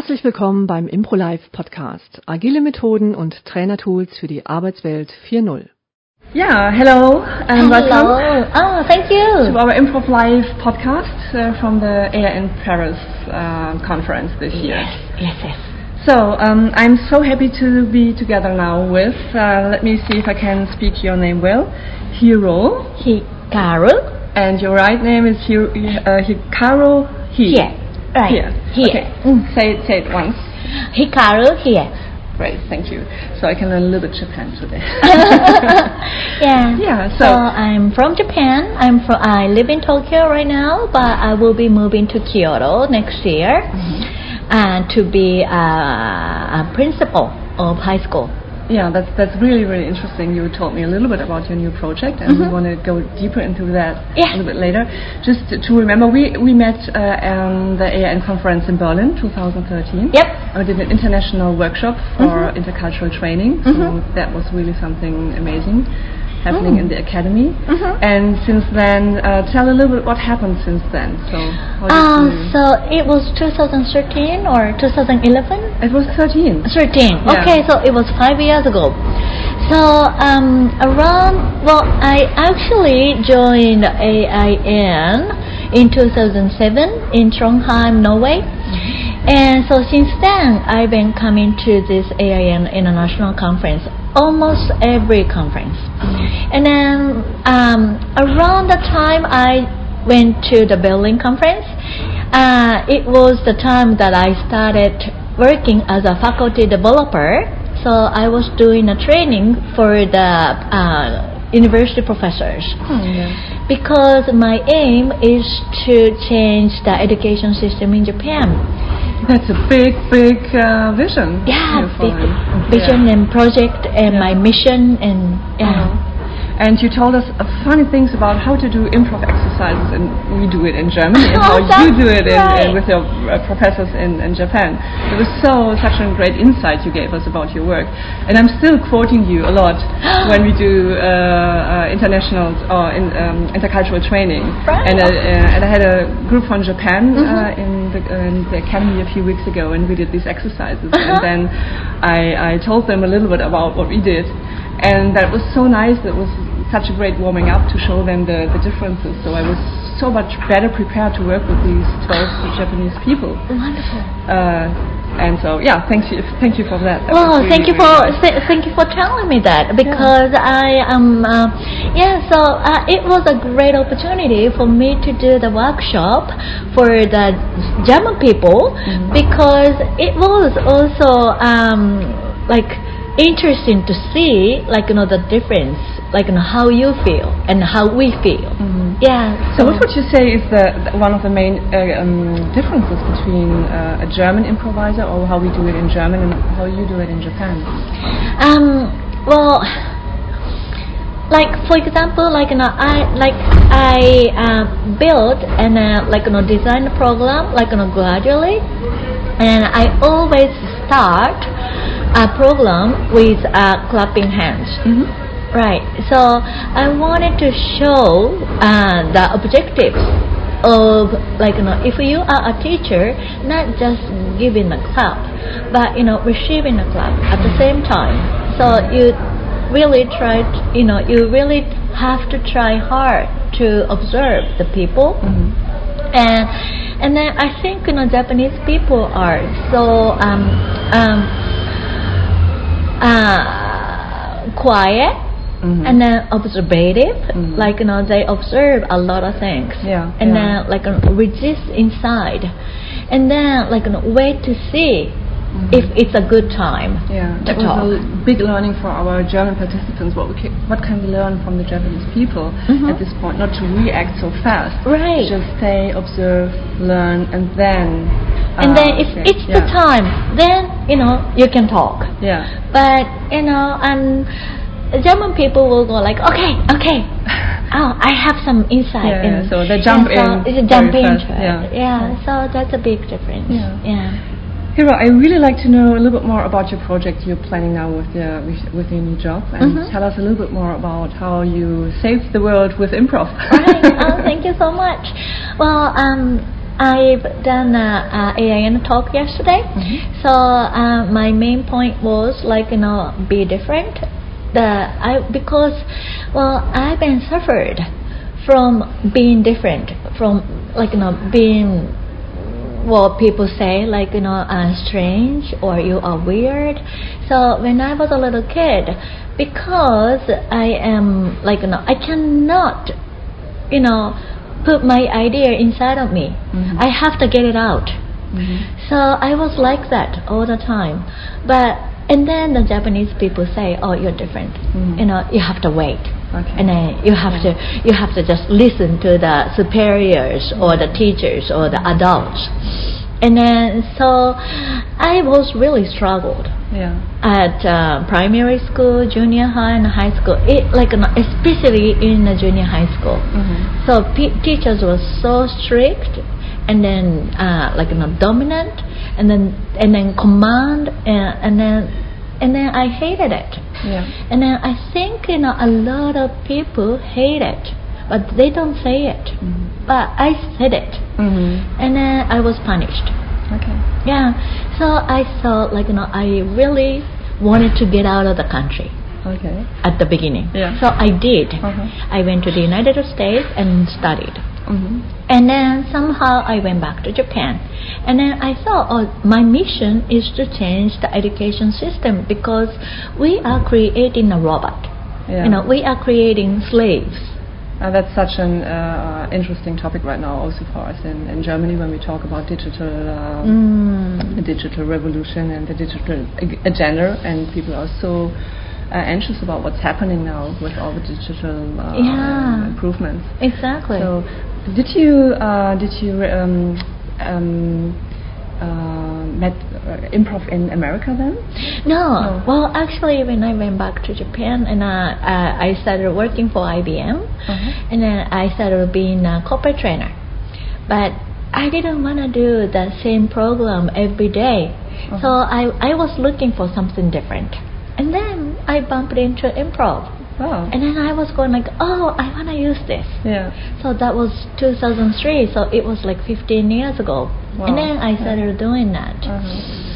Herzlich willkommen beim ImproLife Podcast. Agile Methoden und Trainertools für die Arbeitswelt 4.0. Yeah, hello and Hello. welcome Oh, thank you. to our Improv Live podcast uh, from the AIN Paris uh, conference this year. Yes, yes. So um, I'm so happy to be together now with. Uh, let me see if I can speak your name well. Hiro, Hikaru. and your right name is Hiro, uh, Hikaru He. Here. Right. Here. Here. Okay. Mm, say it. Say it once. Hikaru Hie. Great. Thank you. So I can learn a little bit Japan today. yeah. Yeah, So, so- I'm from Japan. I'm from. I live in Tokyo right now, but I will be moving to Kyoto next year, Mm-hmm. and to be uh, a principal of high school. Yeah, that's that's really really interesting. You told me a little bit about your new project, and we want to go deeper into that Mm-hmm. Yeah. a little bit later. Just to, to remember, we we met uh, um, the AIN conference in Berlin, 2013. Yep. I did an international workshop for intercultural training, so that was really something amazing happening in the academy. And since then, uh, tell a little bit what happened since then. So, Um, so it was 2013 or 2011. It was 13. 13. Yeah. Okay, so it was five years ago. So um, around, well, I actually joined AIN in 2007 in Trondheim, Norway. And so since then, I've been coming to this AIN International Conference almost every conference. And then um, around the time I went to the Berlin conference, uh, it was the time that I started working as a faculty developer. So I was doing a training for the uh, university professors Oh, yeah. because my aim is to change the education system in Japan. That's a big, big uh, vision. Yeah, big following. vision Yeah. and project and my mission and yeah. Uh-huh. And you told us uh, funny things about how to do improv exercises, and we do it in Germany, and how Oh, you do it in, in, with your uh, professors in, in Japan. It was so such a great insight you gave us about your work, and I'm still quoting you a lot when we do uh, uh, international or in, um, intercultural training. Right. And, uh, uh, and I had a group from Japan Mm-hmm. uh, in, the, in the academy a few weeks ago, and we did these exercises, and Uh-huh. then I, I told them a little bit about what we did and that was so nice. It was such a great warming up to show them the, the differences. So I was so much better prepared to work with these 12 Japanese people. Wonderful. Uh, and so, yeah, thank you, thank you for that. That Well, was thank really, you for really nice. th- thank you for telling me that because I um uh, yeah so uh, it was a great opportunity for me to do the workshop for the German people Mm-hmm. because it was also um like interesting to see like you know the difference like you know how you feel and how we feel yeah Mm-hmm. So, what would you say is the, the one of the main uh, um, differences between uh, a German improviser or how we do it in German and how you do it in Japan? Um, well, like for example, like you know, I like I uh, build and uh, like you know design the program like you know gradually, and I always start a program with uh, clapping hands. Right. So I wanted to show uh, the objectives of like you know if you are a teacher, not just giving a clap, but you know receiving a clap at the same time. So you really try to, you know you really have to try hard to observe the people and and then I think you know Japanese people are so um, um, uh, quiet Mhm. and then observative Mhm. like you know they observe a lot of things Yeah, and yeah. then like resist inside and then like you know, wait to see if it's a good time Yeah, to that talk was a big learning for our German participants. What we ca- what can we learn from the Japanese people Mhm. at this point? Not to react so fast. Right. Just stay, observe, learn, and then. and uh, then if okay, it's the time then you know you can talk Yeah. But you know, um, German people will go like, okay, okay. Oh, I have some insight. Yeah, in- so they jump yeah, so in It's a jump into it. yeah. so that's a big difference. Yeah. yeah. Hiro, I really like to know a little bit more about your project you're planning now with your with, with your new job, and Mhm. tell us a little bit more about how you saved the world with improv. right. Oh, thank you so much. Well, um, I've done a, a AIN talk yesterday. Mm-hmm. So uh, my main point was like you know be different. The I because well I've been suffered from being different from like you know being what people say like you know uh, strange or you are weird so when i was a little kid because i am like you know i cannot you know put my idea inside of me Mhm. i have to get it out Mhm. so I was like that all the time. But and then the Japanese people say, "Oh, you're different. Mhm. You know, you have to wait." Okay. And then you have to you have to just listen to the superiors or the teachers or the adults. And then so I was really struggled Yeah. at uh, primary school, junior high, and high school. It like especially in the junior high school. Mhm. So teachers were so strict, and then uh, like you know dominant, and then and then command, and, and then and then I hated it. Yeah. And then I think you know a lot of people hate it, but they don't say it. Mhm. But I said it, mm-hmm. and then I was punished. Okay. Yeah, so I thought like you know I really wanted to get out of the country Okay. at the beginning. Yeah. So I did. Uh-huh. I went to the United States and studied. Mhm. And then somehow I went back to Japan. And then I thought, oh, my mission is to change the education system because we are creating a robot. Yeah. You know, we are creating slaves. Uh, that's such an uh, interesting topic right now, also for us in, in Germany, when we talk about digital, um, Mm. the digital revolution and the digital ag- agenda, and people are so uh, anxious about what's happening now with all the digital uh, Yeah. improvements. Exactly. So, did you uh, did you um, um, uh, met uh, improv in America then? No. No. Well, actually, when I went back to Japan and uh, uh, I started working for IBM, Uh-huh. and then I started being a corporate trainer. But I didn't want to do the same program every day. So I, I was looking for something different. I bumped into improv. Wow. And then I was going like, oh, I want to use this. yeah. So that was 2003. So it was like 15 years ago. Wow. And then I started doing that. Uh-huh.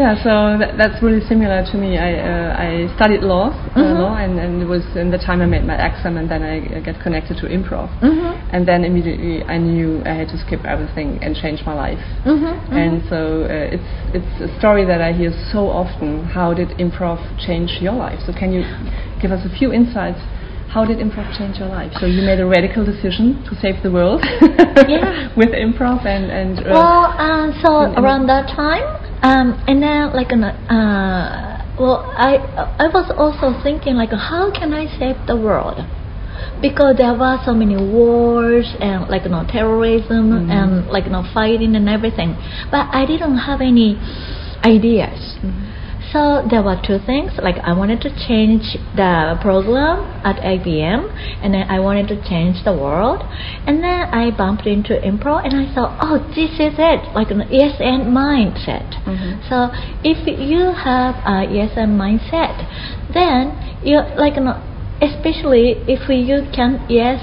Yeah, so that, that's really similar to me. I uh, I studied law, uh, Mhm. law, and, and it was in the time I made my exam, and then I uh, get connected to improv, Mhm. and then immediately I knew I had to skip everything and change my life. Mhm. And so uh, it's it's a story that I hear so often. How did improv change your life? So can you give us a few insights? How did improv change your life? So you made a radical decision to save the world Yeah. with improv and and uh, Well, uh, so around that time, um, and then like an, uh, well, I I was also thinking like, how can I save the world? Because there were so many wars and like you know terrorism Mhm. and like you know fighting and everything, but I didn't have any ideas. Mhm. So there were two things. Like I wanted to change the program at IBM, and then I wanted to change the world. And then I bumped into improv, and I thought, oh, this is it, like an yes and mindset. Mhm. So if you have a yes and mindset, then you like, especially if you can yes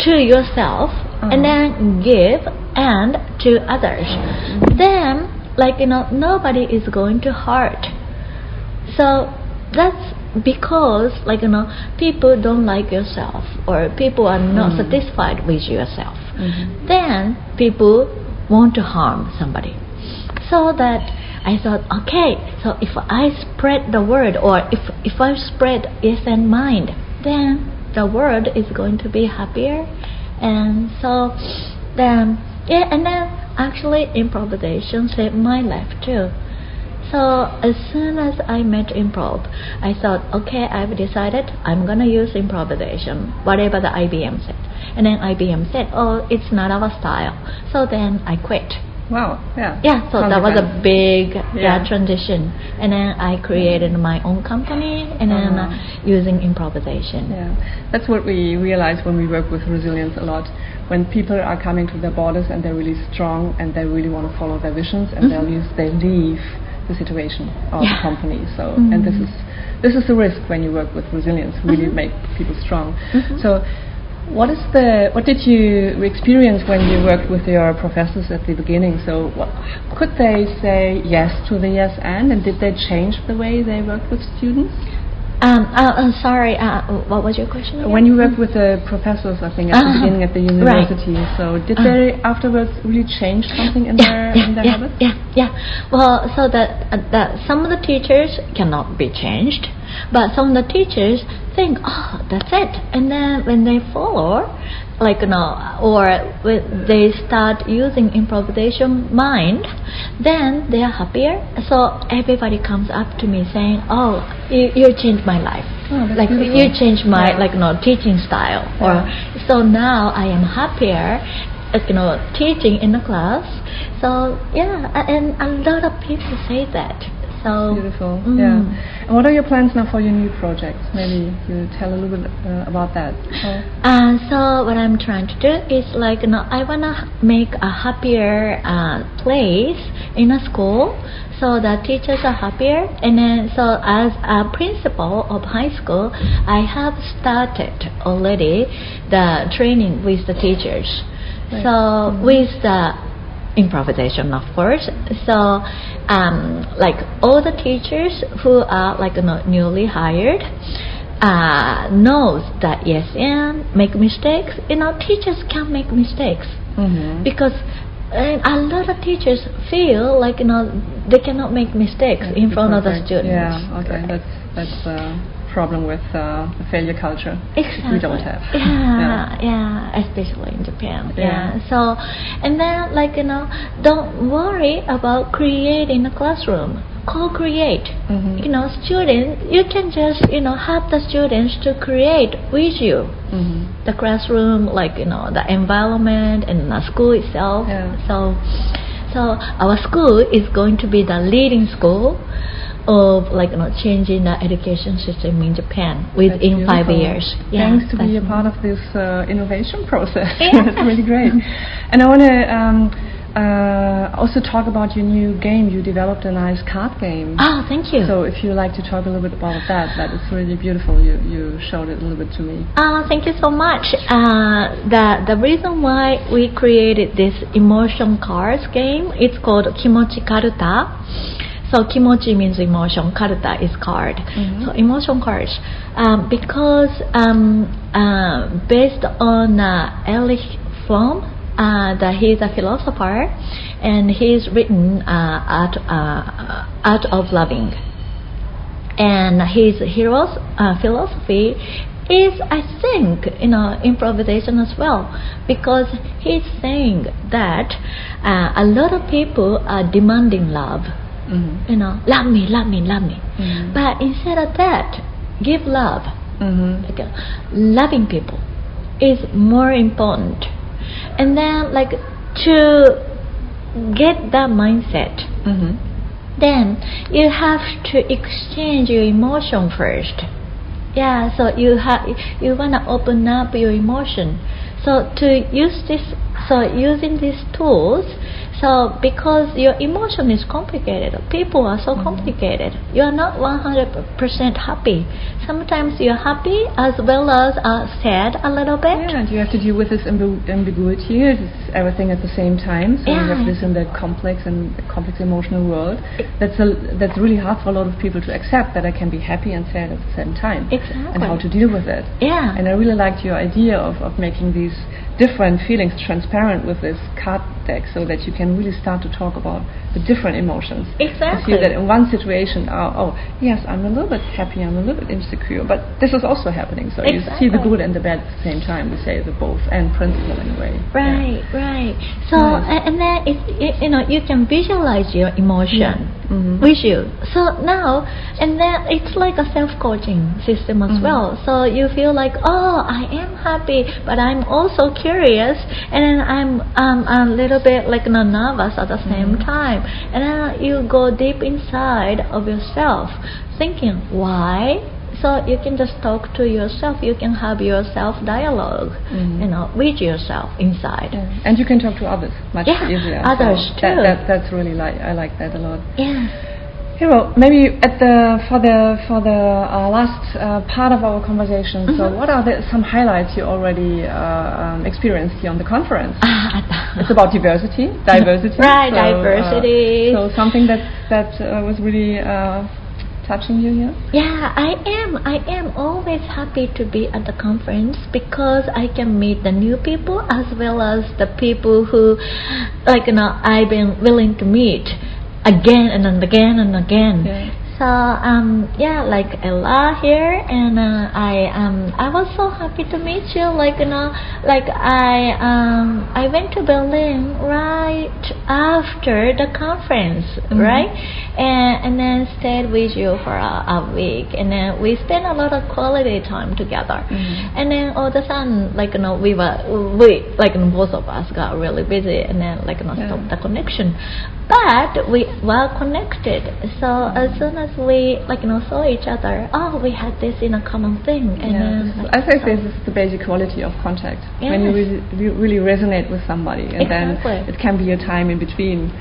to yourself and Uh-huh. then give and to others then like you know nobody is going to hurt so that's because like you know people don't like yourself or people are not Mm. satisfied with yourself Mhm. then people want to harm somebody so that I thought, okay, so if I spread the word or if if I spread yes and mind, then the world is going to be happier, and so then yeah, and then actually improvisation saved my life too. So as soon as I met improv, I thought, okay, I've decided I'm gonna use improvisation, whatever the IBM said. And then IBM said, oh, it's not our style. So then I quit. Wow. Yeah. Yeah, so that was a big yeah. Yeah. transition. And then I created my own company and then uh, Uh-huh. using improvisation. Yeah, that's what we realize when we work with resilience a lot. When people are coming to their borders and they're really strong and they really want to follow their visions and they Mhm. leave, they leave the situation or the company. So, and this is this is the risk when you work with resilience. Really Mhm. make people strong. Mhm. So. What is the what did you experience when you worked with your professors at the beginning? So what, could they say yes to the yes and, and did they change the way they worked with students? Um, uh, uh, sorry, uh, what was your question? Again? When you worked with the professors, I think at the Uh-huh. beginning at the university, Right. so did Uh. they afterwards really change something in their yeah, in their yeah, habits? yeah, yeah. Well, so that uh, that some of the teachers cannot be changed, but some of the teachers think, oh, that's it, and then when they follow, like you know, or when they start using improvisation mind, then they are happier. So everybody comes up to me saying, oh, you, you changed my life. Oh, like beautiful. you changed my Yeah. like you know teaching style or so now I am happier like, you know teaching in the class so yeah and a lot of people say that so Beautiful. mm. Yeah. And what are your plans now for your new project? Maybe you tell a little bit uh, about that. How- Uh, so what I'm trying to do is like you know I wanna make a happier uh, place in a school so that teachers are happier and then so as a principal of high school I have started already the training with the teachers Right. so with the improvisation of course so um, like all the teachers who are like you know, newly hired uh, knows that yes and make mistakes you know teachers can make mistakes Mhm. because a lot of teachers feel like you know they cannot make mistakes in front of the students Yeah. Okay. That's that's a problem with uh, the failure culture. Exactly. We don't have. Yeah, yeah, especially in Japan. Yeah. Yeah. So, and then like you know, don't worry about creating a classroom. Co-create. Mhm. You know, students, you can just you know help the students to create with you Mhm. the classroom, like you know the environment and the school itself. Yeah. So, so our school is going to be the leading school of like you know changing the education system in Japan within five years. Thanks to be a part of this uh, innovation process. Yeah. That's really great. And I want to um, uh, also talk about your new game. You developed a nice card game. Oh, thank you. So if you like to talk a little bit about that, that is really beautiful. You you showed it a little bit to me. Uh, thank you so much. Uh, the the reason why we created this emotion cards game it's called Kimochi Karuta. So kimochi means emotion, karuta is card. Mhm. So emotion cards, um, because um, uh, based on uh, Erich Fromm, uh, that he's a philosopher, and he's written uh, art uh, art of loving. And his hero's uh, philosophy is I think you know improvisation as well. Because he's saying that uh, a lot of people are demanding love Mhm. you know love me love me love me Mhm. but instead of that give love Mhm. like uh, loving people is more important and then like to get that mindset Mhm. then you have to exchange your emotion first yeah so you have you want to open up your emotion so to use this so using these tools so because your emotion is complicated people are so complicated you are not 100% happy sometimes you're happy as well as uh, sad a little bit Yeah, and you have to deal with this ambi- ambiguity. It's everything at the same time. So you have this in the complex and complex emotional world. That's a, that's really hard for a lot of people to accept that I can be happy and sad at the same time. Exactly. And how to deal with it. yeah And I really liked your idea of, of making these different feelings transparent with this card deck so that you can really start to talk about the different emotions. You exactly feel that in one situation, oh, oh, yes, I'm a little bit happy, I'm a little bit insecure, but this is also happening. So you see the good and the bad at the same time. We say the both and principle in a way. Yeah. Right, right. So a- and then it, it, you know you can visualize your emotion Mhm. with you. So now and then it's like a self-coaching system as Mhm. well. So you feel like oh I am happy, but I'm also curious, and then I'm um, a little bit like not nervous at the same Mhm. time, and then you go deep inside of yourself, thinking why. So you can just talk to yourself. You can have your self dialogue, Mhm. you know, with yourself inside. Yeah. And you can talk to others much Yeah, easier. others so too. That, that, that's really like I like that a lot. Yeah. Well, maybe at the for the for the uh, last uh, part of our conversation. So, Mhm. what are the, some highlights you already uh, um, experienced here on the conference? Ah, it's about diversity, diversity. Right, so, uh, diversity. so something that that uh, was really uh, touching you here. Yeah, I am. I am always happy to be at the conference because I can meet the new people as well as the people who, like, you know, I've been willing to meet again and then again and again. Yeah. So um yeah, like Ella here, and uh, I um I was so happy to meet you. Like you know, like I um I went to Berlin right after the conference, right, and and then stayed with you for a, a week, and then we spent a lot of quality time together. Mhm. And then all of a sudden, like you know, we were we like you know, both of us got really busy, and then like you know, Yeah. stopped the connection. But we were connected. So as soon as we like you know saw each other, oh, we had this in a common thing, and yeah, then like, as I say, so- this is the basic quality of contact. When you really, really resonate with somebody, and Exactly. then it can be a time in between,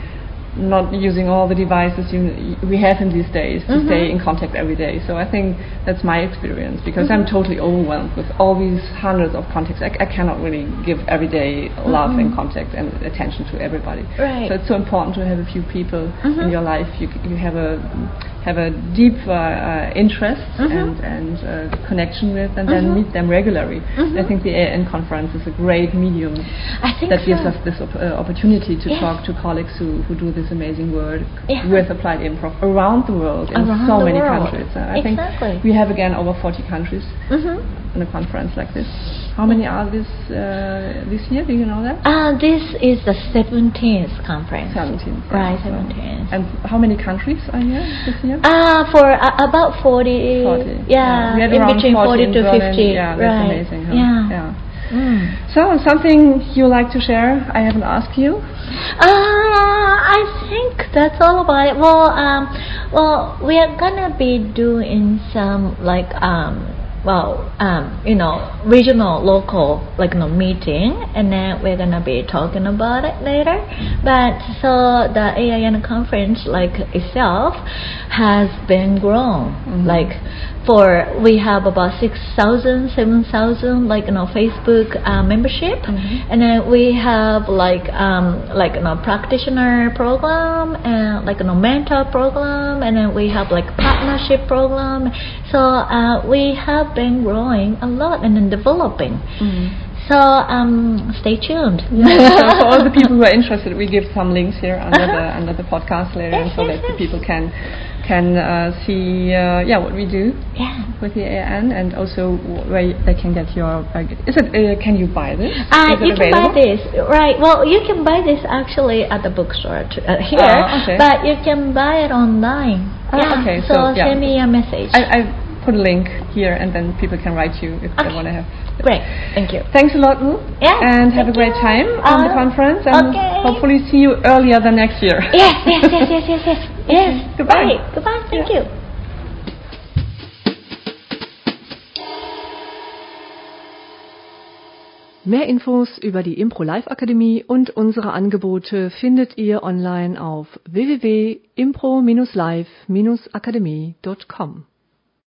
not using all the devices you, we have in these days to Mhm. stay in contact every day. So I think that's my experience because I'm Mhm. totally overwhelmed with all these hundreds of contacts. I, I cannot really give everyday love and Mhm. contact and attention to everybody. Right. So it's so important to have a few people in your life you, you have a have a deep uh, uh, interest Mhm. and and uh, connection with, and then Mhm. meet them regularly. Mhm. I think the AIN conference is a great medium I think that gives us this op- uh, opportunity to Yes. talk to colleagues who, who do this amazing work Yeah. with applied improv around the world in Around so many world. countries. Uh, I Exactly. think we have again over 40 countries Mhm. in a conference like this. How many are this uh, this year? Do you know that? Uh, this is the 17th conference. 17. Right, 17th. And how many countries are here this year? Uh, for uh, about 40, 40. yeah, We had in between 40, in to Berlin. 50. Yeah, that's right. amazing. Huh? Yeah. yeah. Mm. So, something you like to share? I haven't asked you. Uh, I think that's all about it. Well, um, well, we are gonna be doing some like um, well, um, you know, regional, local, like you know, meeting, and then we're gonna be talking about it later. But so the AIN conference, like itself, has been grown. Mhm. Like for we have about 6,000, 7,000 like you know Facebook uh, membership, Mhm. and then we have like um, like you know practitioner program and like you know mentor program, and then we have like partnership program. So uh, we have been growing a lot and then developing. So um, stay tuned. Yeah, so for all the people who are interested, we give some links here under the Uh-huh. under the podcast later, Yes, so yes, that the yes. people can can uh, see uh, yeah what we do yeah. with the AIN and also where they can get your. Uh, is it? Uh, can you buy this? Uh, you can buy this, right? Well, you can buy this actually at the bookstore uh, here, Ah, okay. but you can buy it online. Ah, yeah. okay, So, so, yeah. send me a message. I, I put a link here, and then people can write you if they want to have. Great, thank you. Thanks a lot, Wu. Yeah, And have a great you. time on the Uh, conference, and okay. hopefully see you earlier than next year. Yes, yes, yes, yes, yes, yes. yes. Goodbye. Great. Goodbye. Thank Yeah. you. Mehr Infos über die Impro Live Akademie und unsere Angebote findet ihr online auf www.impro-live-akademie.com.